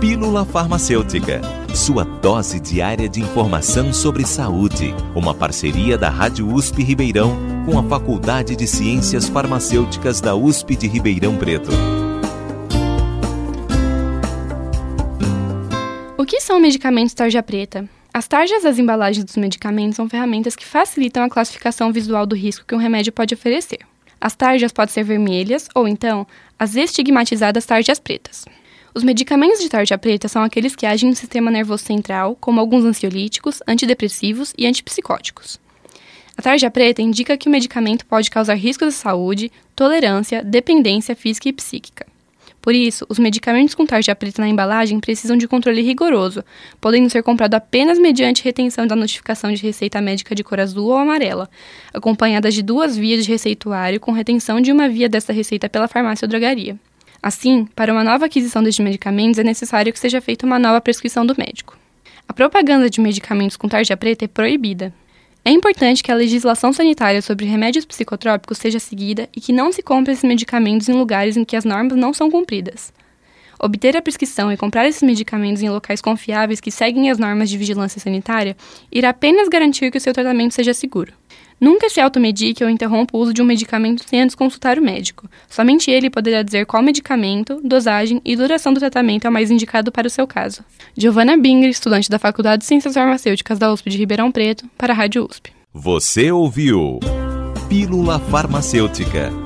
Pílula Farmacêutica, sua dose diária de informação sobre saúde. Uma parceria da Rádio USP Ribeirão com a Faculdade de Ciências Farmacêuticas da USP de Ribeirão Preto. O que são medicamentos tarja preta? As tarjas das embalagens dos medicamentos são ferramentas que facilitam a classificação visual do risco que um remédio pode oferecer. As tarjas podem ser vermelhas ou então as estigmatizadas tarjas pretas. Os medicamentos de tarja preta são aqueles que agem no sistema nervoso central, como alguns ansiolíticos, antidepressivos e antipsicóticos. A tarja preta indica que o medicamento pode causar riscos à saúde, tolerância, dependência física e psíquica. Por isso, os medicamentos com tarja preta na embalagem precisam de controle rigoroso, podendo ser comprados apenas mediante retenção da notificação de receita médica de cor azul ou amarela, acompanhadas de duas vias de receituário com retenção de uma via dessa receita pela farmácia ou drogaria. Assim, para uma nova aquisição destes medicamentos é necessário que seja feita uma nova prescrição do médico. A propaganda de medicamentos com tarja preta é proibida. É importante que a legislação sanitária sobre remédios psicotrópicos seja seguida e que não se compre esses medicamentos em lugares em que as normas não são cumpridas. Obter a prescrição e comprar esses medicamentos em locais confiáveis que seguem as normas de vigilância sanitária irá apenas garantir que o seu tratamento seja seguro. Nunca se automedique ou interrompa o uso de um medicamento sem antes consultar o médico. Somente ele poderá dizer qual medicamento, dosagem e duração do tratamento é o mais indicado para o seu caso. Giovana Binger, estudante da Faculdade de Ciências Farmacêuticas da USP de Ribeirão Preto, para a Rádio USP. Você ouviu Pílula Farmacêutica.